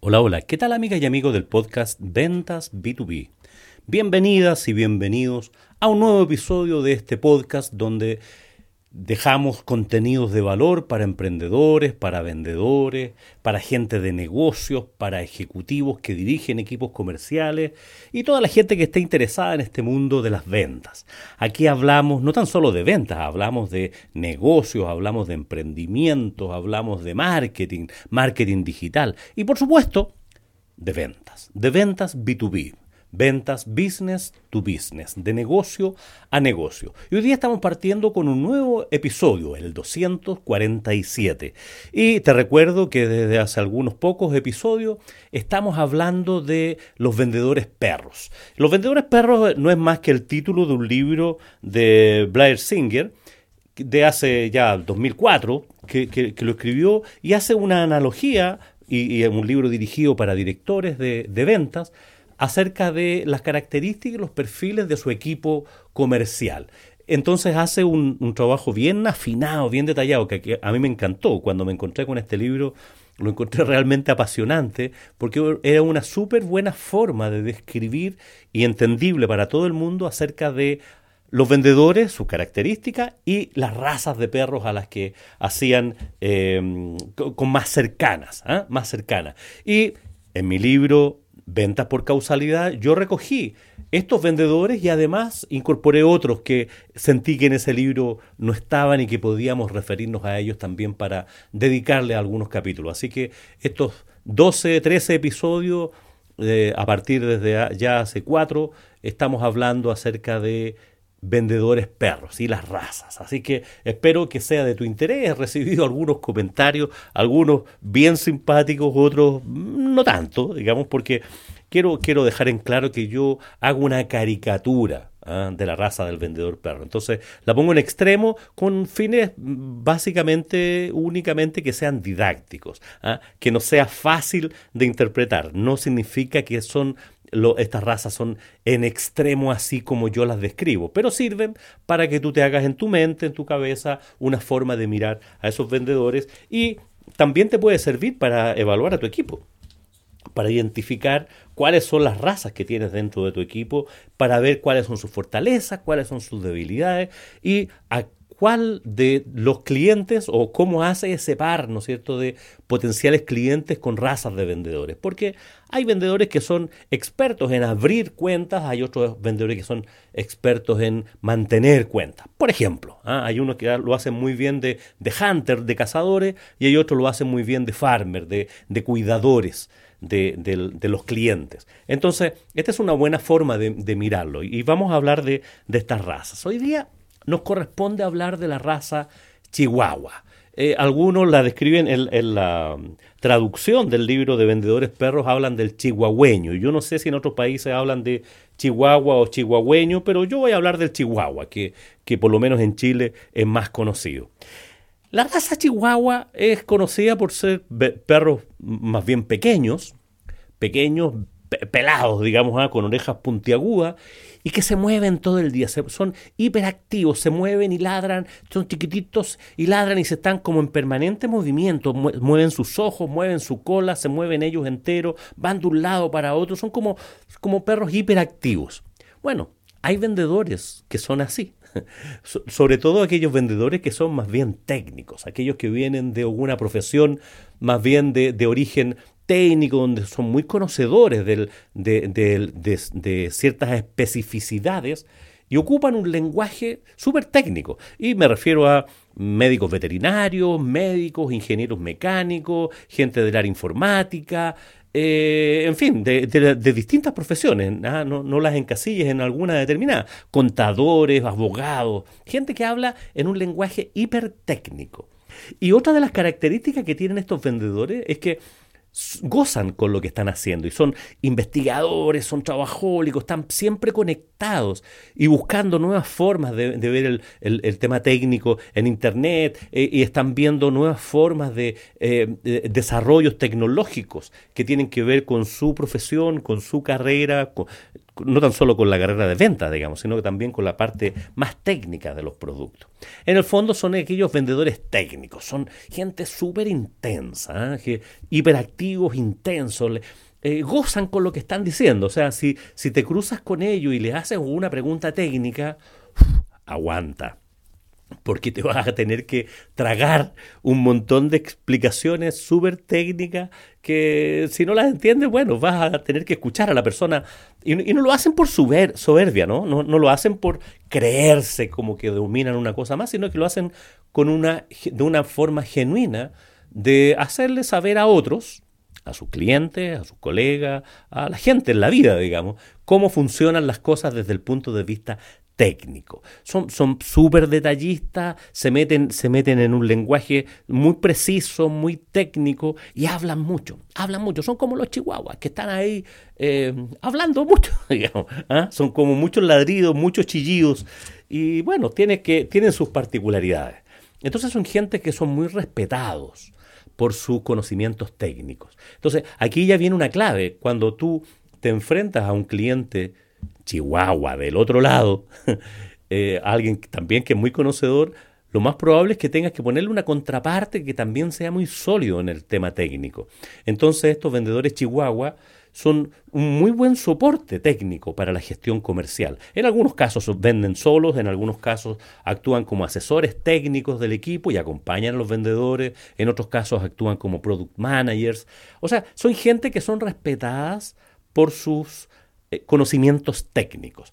Hola, hola, ¿qué tal amigas y amigos del podcast Ventas B2B? Bienvenidas y bienvenidos a un nuevo episodio de este podcast donde dejamos contenidos de valor para emprendedores, para vendedores, para gente de negocios, para ejecutivos que dirigen equipos comerciales y toda la gente que esté interesada en este mundo de las ventas. Aquí hablamos no tan solo de ventas, hablamos de negocios, hablamos de emprendimientos, hablamos de marketing, marketing digital y por supuesto de ventas, de ventas B2B. Ventas business to business, de negocio a negocio. Y hoy día estamos partiendo con un nuevo episodio, el 247. Y te recuerdo que desde hace algunos pocos episodios estamos hablando de los vendedores perros. Los vendedores perros no es más que el título de un libro de Blair Singer, de hace ya 2004, que, que, que lo escribió y hace una analogía, y, y un libro dirigido para directores de, de ventas, acerca de las características y los perfiles de su equipo comercial. Entonces hace un, trabajo bien afinado, bien detallado, que, a mí me encantó. Cuando me encontré con este libro, lo encontré realmente apasionante, porque era una súper buena forma de describir y entendible para todo el mundo acerca de los vendedores, sus características y las razas de perros a las que hacían eh, con más cercanas, ¿eh? más cercanas. Y en mi libro ventas por causalidad, yo recogí estos vendedores y además incorporé otros que sentí que en ese libro no estaban y que podíamos referirnos a ellos también para dedicarle algunos capítulos. Así que estos 12, 13 episodios, eh, a partir desde ya hace cuatro, estamos hablando acerca de vendedores perros y las razas. Así que espero que sea de tu interés. He recibido algunos comentarios, algunos bien simpáticos, otros no tanto, digamos, porque quiero, quiero dejar en claro que yo hago una caricatura ¿ah? de la raza del vendedor perro. Entonces la pongo en extremo con fines básicamente, únicamente que sean didácticos, ¿ah? que no sea fácil de interpretar. No significa que son estas razas son en extremo así como yo las describo, pero sirven para que tú te hagas en tu mente, en tu cabeza, una forma de mirar a esos vendedores y también te puede servir para evaluar a tu equipo para identificar cuáles son las razas que tienes dentro de tu equipo, para ver cuáles son sus fortalezas, cuáles son sus debilidades y a cuál de los clientes o cómo hace ese par, ¿no es cierto?, de potenciales clientes con razas de vendedores. Porque hay vendedores que son expertos en abrir cuentas, hay otros vendedores que son expertos en mantener cuentas. Por ejemplo, ¿ah? hay unos que lo hacen muy bien de, de hunter, de cazadores, y hay otros lo hacen muy bien de farmer, de cuidadores. De, los clientes. Entonces, esta es una buena forma de, mirarlo y vamos a hablar de, de estas razas. Hoy día nos corresponde hablar de la raza chihuahua. Eh, algunos la describen en, en, la traducción del libro de vendedores perros, hablan del chihuahueño. Yo no sé si en otros países hablan de chihuahua o chihuahueño, pero yo voy a hablar del chihuahua, que, que por lo menos en Chile es más conocido. La raza chihuahua es conocida por ser perros más bien pequeños, pequeños, pelados, digamos, ¿eh? con orejas puntiagudas y que se mueven todo el día, son hiperactivos, se mueven y ladran, son chiquititos y ladran y se están como en permanente movimiento, mueven sus ojos, mueven su cola, se mueven ellos enteros, van de un lado para otro, son como, como perros hiperactivos. Bueno, hay vendedores que son así, sobre todo aquellos vendedores que son más bien técnicos, aquellos que vienen de alguna profesión más bien de, de origen técnico, donde son muy conocedores de, de, de, ciertas especificidades y ocupan un lenguaje súper técnico. Y me refiero a médicos veterinarios, médicos, ingenieros mecánicos, gente del área informática, eh, en fin, de, distintas profesiones, ¿ah? no, no, las encasilles en alguna determinada, contadores, abogados, gente que habla en un lenguaje hipertécnico. Y otra de las características que tienen estos vendedores es que gozan con lo que están haciendo y son investigadores, son trabajólicos, están siempre conectados y buscando nuevas formas de, ver el, tema técnico en Internet eh, y están viendo nuevas formas de, eh, de, desarrollos tecnológicos que tienen que ver con su profesión, con su carrera, con, no tan solo con la carrera de venta, digamos, sino que también con la parte más técnica de los productos. En el fondo son aquellos vendedores técnicos, son gente súper intensa, ¿eh? hiperactivos, intensos, eh, gozan con lo que están diciendo. O sea, si, si te cruzas con ellos y le haces una pregunta técnica, aguanta porque te vas a tener que tragar un montón de explicaciones súper técnicas que si no las entiendes, bueno, vas a tener que escuchar a la persona. Y, no lo hacen por soberbia, ¿no? ¿no? ¿no? lo hacen por creerse como que dominan una cosa más, sino que lo hacen con una, de una forma genuina de hacerle saber a otros, a sus clientes, a sus colegas, a la gente en la vida, digamos, cómo funcionan las cosas desde el punto de vista técnico. Son súper detallistas, se meten, se meten en un lenguaje muy preciso, muy técnico y hablan mucho, hablan mucho. Son como los chihuahuas que están ahí eh, hablando mucho, digamos. ¿ah? Son como muchos ladridos, muchos chillidos y bueno, tiene que, tienen sus particularidades. Entonces son gente que son muy respetados por sus conocimientos técnicos. Entonces aquí ya viene una clave. Cuando tú te enfrentas a un cliente Chihuahua del otro lado, eh, alguien también que es muy conocedor, lo más probable es que tengas que ponerle una contraparte que también sea muy sólido en el tema técnico. Entonces estos vendedores Chihuahua son un muy buen soporte técnico para la gestión comercial. En algunos casos venden solos, en algunos casos actúan como asesores técnicos del equipo y acompañan a los vendedores, en otros casos actúan como product managers. O sea, son gente que son respetadas por sus eh, conocimientos técnicos.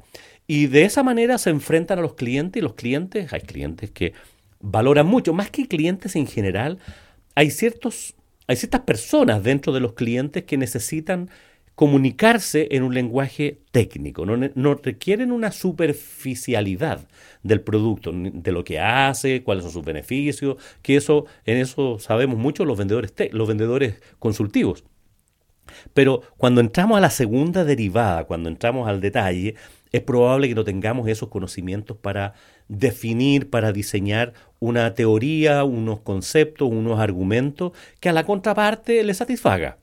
Y de esa manera se enfrentan a los clientes y los clientes, hay clientes que valoran mucho, más que clientes en general, hay, ciertos, hay ciertas personas dentro de los clientes que necesitan comunicarse en un lenguaje técnico, no, no, requieren una superficialidad del producto, de lo que hace, cuáles son sus beneficios, que eso, en eso sabemos mucho los vendedores, los vendedores consultivos. Pero cuando entramos a la segunda derivada, cuando entramos al detalle, es probable que no tengamos esos conocimientos para definir, para diseñar una teoría, unos conceptos, unos argumentos que a la contraparte le satisfaga.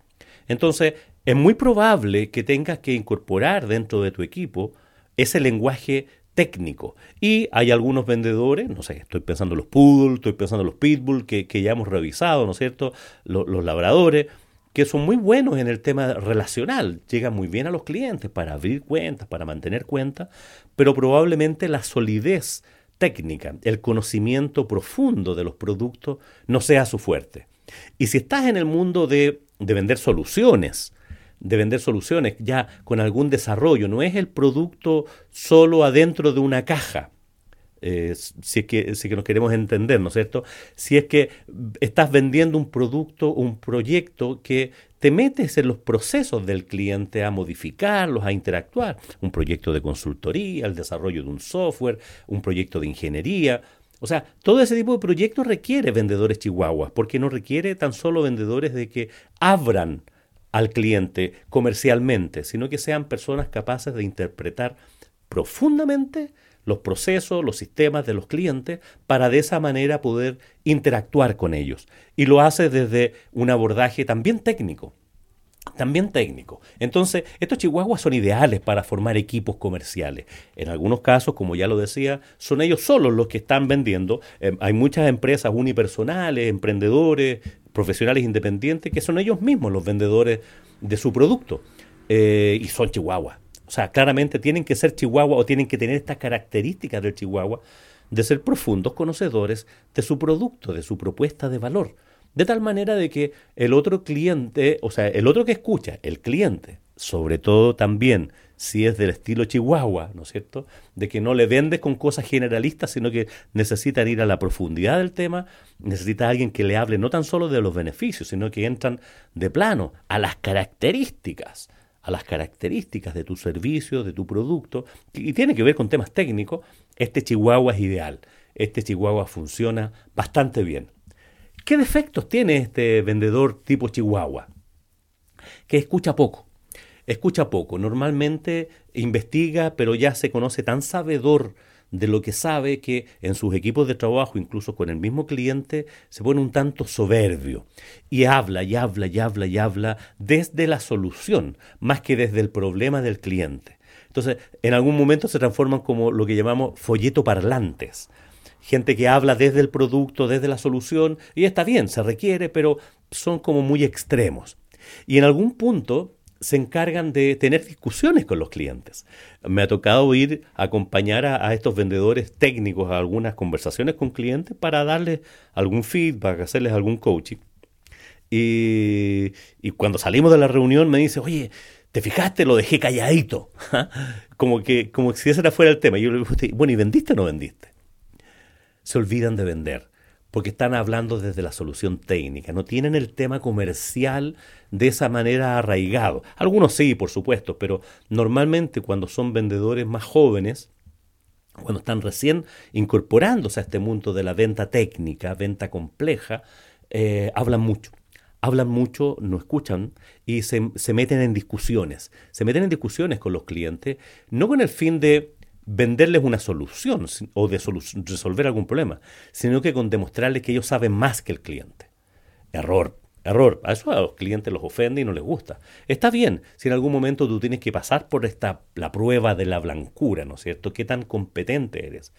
Entonces, es muy probable que tengas que incorporar dentro de tu equipo ese lenguaje técnico. Y hay algunos vendedores, no sé, estoy pensando en los poodle, estoy pensando en los pitbull, que, ya hemos revisado, ¿no es cierto? los labradores, que son muy buenos en el tema relacional, llegan muy bien a los clientes para abrir cuentas, para mantener cuentas, pero probablemente la solidez técnica, el conocimiento profundo de los productos no sea su fuerte. Y si estás en el mundo de, de vender soluciones, de vender soluciones ya con algún desarrollo, no es el producto solo adentro de una caja, eh, si, es que, si que nos queremos entender, ¿no es cierto? Si es que estás vendiendo un producto, un proyecto que te metes en los procesos del cliente a modificarlos, a interactuar, un proyecto de consultoría, el desarrollo de un software, un proyecto de ingeniería. O sea, todo ese tipo de proyectos requiere vendedores chihuahuas, porque no requiere tan solo vendedores de que abran al cliente comercialmente, sino que sean personas capaces de interpretar profundamente los procesos, los sistemas de los clientes para de esa manera poder interactuar con ellos. Y lo hace desde un abordaje también técnico. También técnico. Entonces, estos chihuahuas son ideales para formar equipos comerciales. En algunos casos, como ya lo decía, son ellos solos los que están vendiendo. Eh, hay muchas empresas unipersonales, emprendedores, profesionales independientes, que son ellos mismos los vendedores de su producto. Eh, y son chihuahuas. O sea, claramente tienen que ser chihuahua o tienen que tener estas características del chihuahua de ser profundos conocedores de su producto, de su propuesta de valor. De tal manera de que el otro cliente, o sea, el otro que escucha, el cliente, sobre todo también si es del estilo chihuahua, ¿no es cierto? De que no le vendes con cosas generalistas, sino que necesitan ir a la profundidad del tema, necesita alguien que le hable no tan solo de los beneficios, sino que entran de plano a las características a las características de tu servicio, de tu producto, y tiene que ver con temas técnicos, este chihuahua es ideal. Este chihuahua funciona bastante bien. ¿Qué defectos tiene este vendedor tipo chihuahua? que escucha poco. Escucha poco. Normalmente investiga, pero ya se conoce tan sabedor de lo que sabe que en sus equipos de trabajo, incluso con el mismo cliente, se pone un tanto soberbio y habla y habla y habla y habla desde la solución, más que desde el problema del cliente. Entonces, en algún momento se transforman como lo que llamamos folleto parlantes. Gente que habla desde el producto, desde la solución, y está bien, se requiere, pero son como muy extremos. Y en algún punto se encargan de tener discusiones con los clientes. Me ha tocado ir a acompañar a, estos vendedores técnicos a algunas conversaciones con clientes para darles algún feedback, hacerles algún coaching. Y, cuando salimos de la reunión me dice, oye, ¿te fijaste? Lo dejé calladito. como, que, como si ese fuera el tema. Y yo le digo, bueno, ¿y vendiste o no vendiste? Se olvidan de vender porque están hablando desde la solución técnica, no tienen el tema comercial de esa manera arraigado. Algunos sí, por supuesto, pero normalmente cuando son vendedores más jóvenes, cuando están recién incorporándose a este mundo de la venta técnica, venta compleja, eh, hablan mucho. Hablan mucho, no escuchan y se, se meten en discusiones. Se meten en discusiones con los clientes, no con el fin de venderles una solución o de resolver algún problema, sino que con demostrarles que ellos saben más que el cliente. Error, error. A eso a los clientes los ofende y no les gusta. Está bien si en algún momento tú tienes que pasar por esta, la prueba de la blancura, ¿no es cierto? ¿Qué tan competente eres?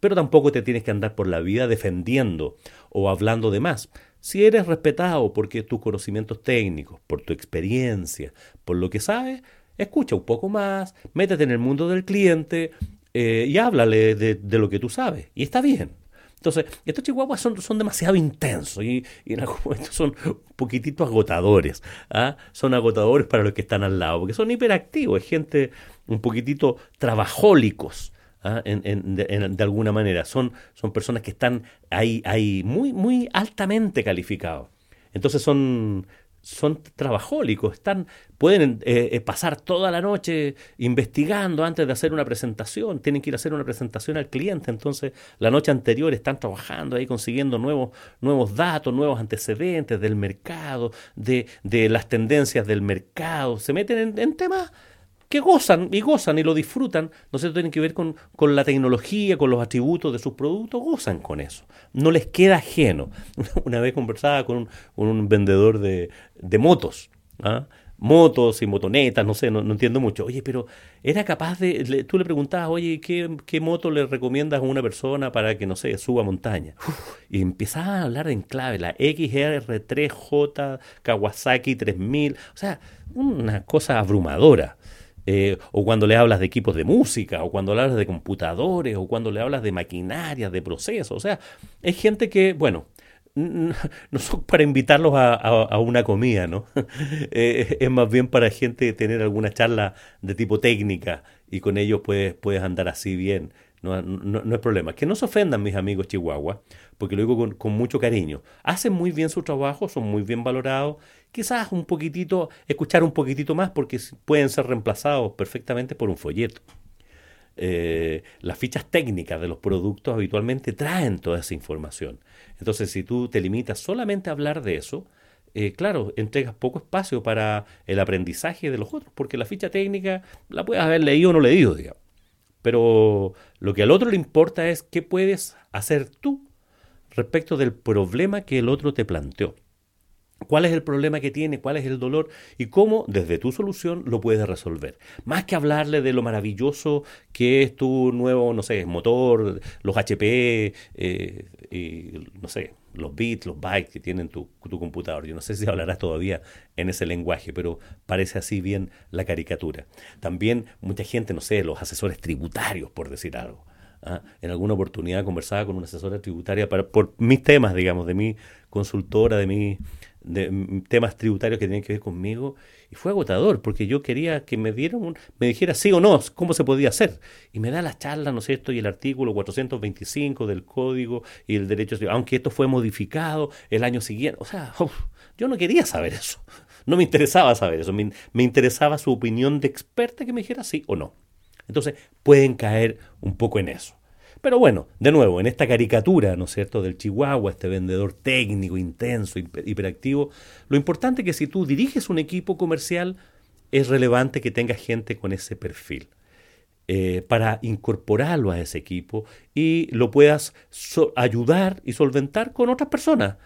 Pero tampoco te tienes que andar por la vida defendiendo o hablando de más. Si eres respetado porque tus conocimientos técnicos, por tu experiencia, por lo que sabes, escucha un poco más, métete en el mundo del cliente eh, y háblale de, lo que tú sabes. Y está bien. Entonces, estos chihuahuas son, son demasiado intensos y, en algún momento son un poquitito agotadores. ¿ah? Son agotadores para los que están al lado, porque son hiperactivos, es gente un poquitito trabajólicos. ¿ah? de, alguna manera. Son, son personas que están ahí, ahí muy, muy altamente calificados. Entonces son, son trabajólicos, están, pueden eh, eh, pasar toda la noche investigando antes de hacer una presentación, tienen que ir a hacer una presentación al cliente, entonces la noche anterior están trabajando ahí consiguiendo nuevos, nuevos datos, nuevos antecedentes del mercado, de, de las tendencias del mercado, se meten en, en temas que gozan y gozan y lo disfrutan, no sé, tienen que ver con, con, la tecnología, con los atributos de sus productos, gozan con eso. No les queda ajeno. Una vez conversaba con un, vendedor de, motos, ¿ah? motos y motonetas, no sé, no, entiendo mucho. Oye, pero era capaz de, tú le preguntabas, oye, ¿qué, ¿qué, moto le recomiendas a una persona para que, no sé, suba montaña? y empezaba a hablar en clave, la XR3J Kawasaki 3000, o sea, una cosa abrumadora. Eh, o cuando le hablas de equipos de música, o cuando le hablas de computadores, o cuando le hablas de maquinaria, de procesos. O sea, es gente que, bueno, no son para invitarlos a, una comida, ¿no? Eh, es más bien para gente tener alguna charla de tipo técnica y con ellos puedes, puedes andar así bien. No, no, no, es problema. Que no se ofendan mis amigos chihuahua, porque lo digo con, mucho cariño. Hacen muy bien su trabajo, son muy bien valorados. Quizás un poquitito, escuchar un poquitito más, porque pueden ser reemplazados perfectamente por un folleto. Eh, las fichas técnicas de los productos habitualmente traen toda esa información. Entonces, si tú te limitas solamente a hablar de eso, eh, claro, entregas poco espacio para el aprendizaje de los otros, porque la ficha técnica la puedes haber leído o no leído, digamos. Pero lo que al otro le importa es qué puedes hacer tú respecto del problema que el otro te planteó. ¿Cuál es el problema que tiene? ¿Cuál es el dolor? Y cómo desde tu solución lo puedes resolver. Más que hablarle de lo maravilloso que es tu nuevo, no sé, motor, los HP, eh, y, no sé, los bits, los bytes que tienen tu, computador. Yo no sé si hablarás todavía en ese lenguaje, pero parece así bien la caricatura. También mucha gente, no sé, los asesores tributarios, por decir algo. ¿ah? En alguna oportunidad conversaba con una asesora tributaria para, por mis temas, digamos, de mi consultora, de mi de temas tributarios que tienen que ver conmigo y fue agotador porque yo quería que me dieran me dijera sí o no cómo se podía hacer. Y me da la charla no es cierto y el artículo 425 del código y el derecho aunque esto fue modificado el año siguiente. O sea yo no quería saber eso. No me interesaba saber eso. Me, me interesaba su opinión de experta que me dijera sí o no. Entonces pueden caer un poco en eso Pero bueno, de nuevo, en esta caricatura, ¿no es cierto?, del Chihuahua, este vendedor técnico, intenso, hiperactivo, lo importante es que si tú diriges un equipo comercial, es relevante que tengas gente con ese perfil. Eh, para incorporarlo a ese equipo y lo puedas ayudar y solventar con otras personas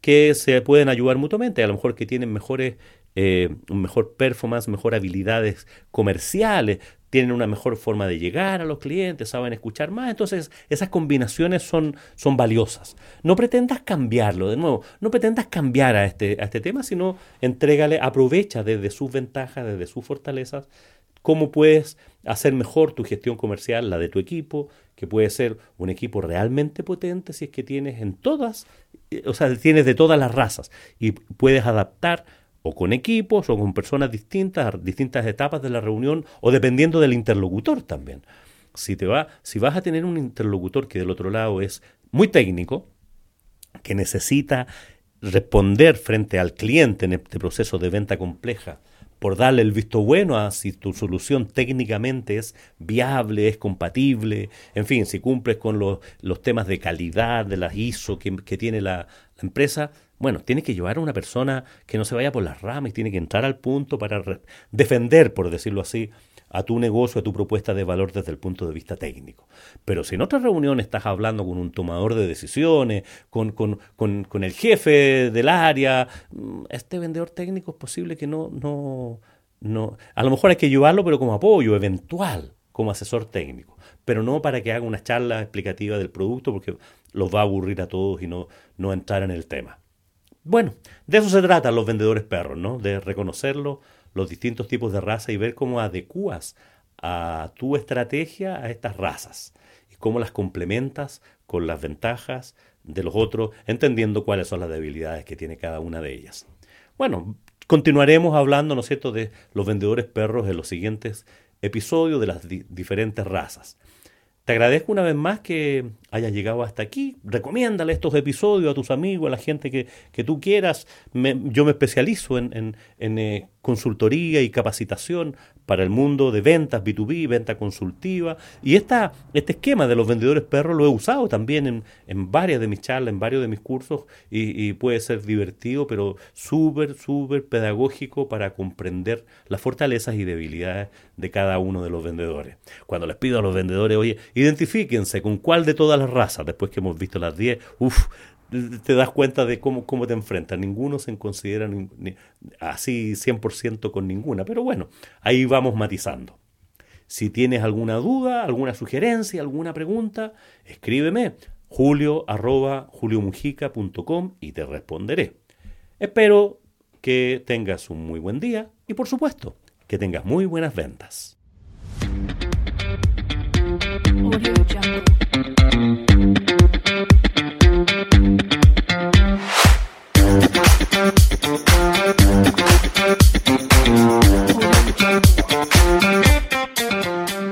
que se pueden ayudar mutuamente, a lo mejor que tienen mejores, eh, mejor performance, mejor habilidades comerciales, tienen una mejor forma de llegar a los clientes, saben escuchar más. Entonces, esas combinaciones son, son valiosas. No pretendas cambiarlo, de nuevo, no pretendas cambiar a este, a este tema, sino entrégale, aprovecha desde sus ventajas, desde sus fortalezas, cómo puedes hacer mejor tu gestión comercial, la de tu equipo, que puede ser un equipo realmente potente si es que tienes en todas, eh, o sea, tienes de todas las razas y puedes adaptar o con equipos o con personas distintas, distintas etapas de la reunión o dependiendo del interlocutor también. Si, te va, si vas a tener un interlocutor que del otro lado es muy técnico, que necesita responder frente al cliente en este proceso de venta compleja, por darle el visto bueno a si tu solución técnicamente es viable, es compatible, en fin, si cumples con los, los temas de calidad, de las ISO que, tiene la, la empresa, bueno, tiene que llevar a una persona que no se vaya por las ramas y tiene que entrar al punto para defender, por decirlo así, a tu negocio, a tu propuesta de valor desde el punto de vista técnico. Pero si en otra reunión estás hablando con un tomador de decisiones, con, con, con, el jefe del área, mm, este vendedor técnico es posible que no, no, no, a lo mejor hay que llevarlo, pero como apoyo eventual, como asesor técnico, pero no para que haga una charla explicativa del producto, porque los va a aburrir a todos y no, no entrar en el tema. Bueno, de eso se trata los vendedores perros, ¿no? De reconocerlo, los distintos tipos de raza y ver cómo adecuas a tu estrategia a estas razas y cómo las complementas con las ventajas de los otros, entendiendo cuáles son las debilidades que tiene cada una de ellas. Bueno, continuaremos hablando, ¿no es de los vendedores perros en los siguientes episodios de las diferentes razas. Te agradezco una vez más que hayas llegado hasta aquí. Recomiéndale estos episodios a tus amigos, a la gente que, que tú quieras. yo me especializo en, en, eh, consultoría y capacitación para el mundo de ventas B2B, venta consultiva. Y esta, este esquema de los vendedores perros lo he usado también en, en varias de mis charlas, en varios de mis cursos, y, puede ser divertido, pero súper, súper pedagógico para comprender las fortalezas y debilidades de cada uno de los vendedores. Cuando les pido a los vendedores, oye, identifíquense con cuál de todas las razas, después que hemos visto las 10, uff, te das cuenta de cómo, cómo te enfrentas. Ninguno se considera así 100% con ninguna, pero bueno, ahí vamos matizando. Si tienes alguna duda, alguna sugerencia, alguna pregunta, escríbeme julio y te responderé. Espero que tengas un muy buen día y por supuesto que tengas muy buenas ventas.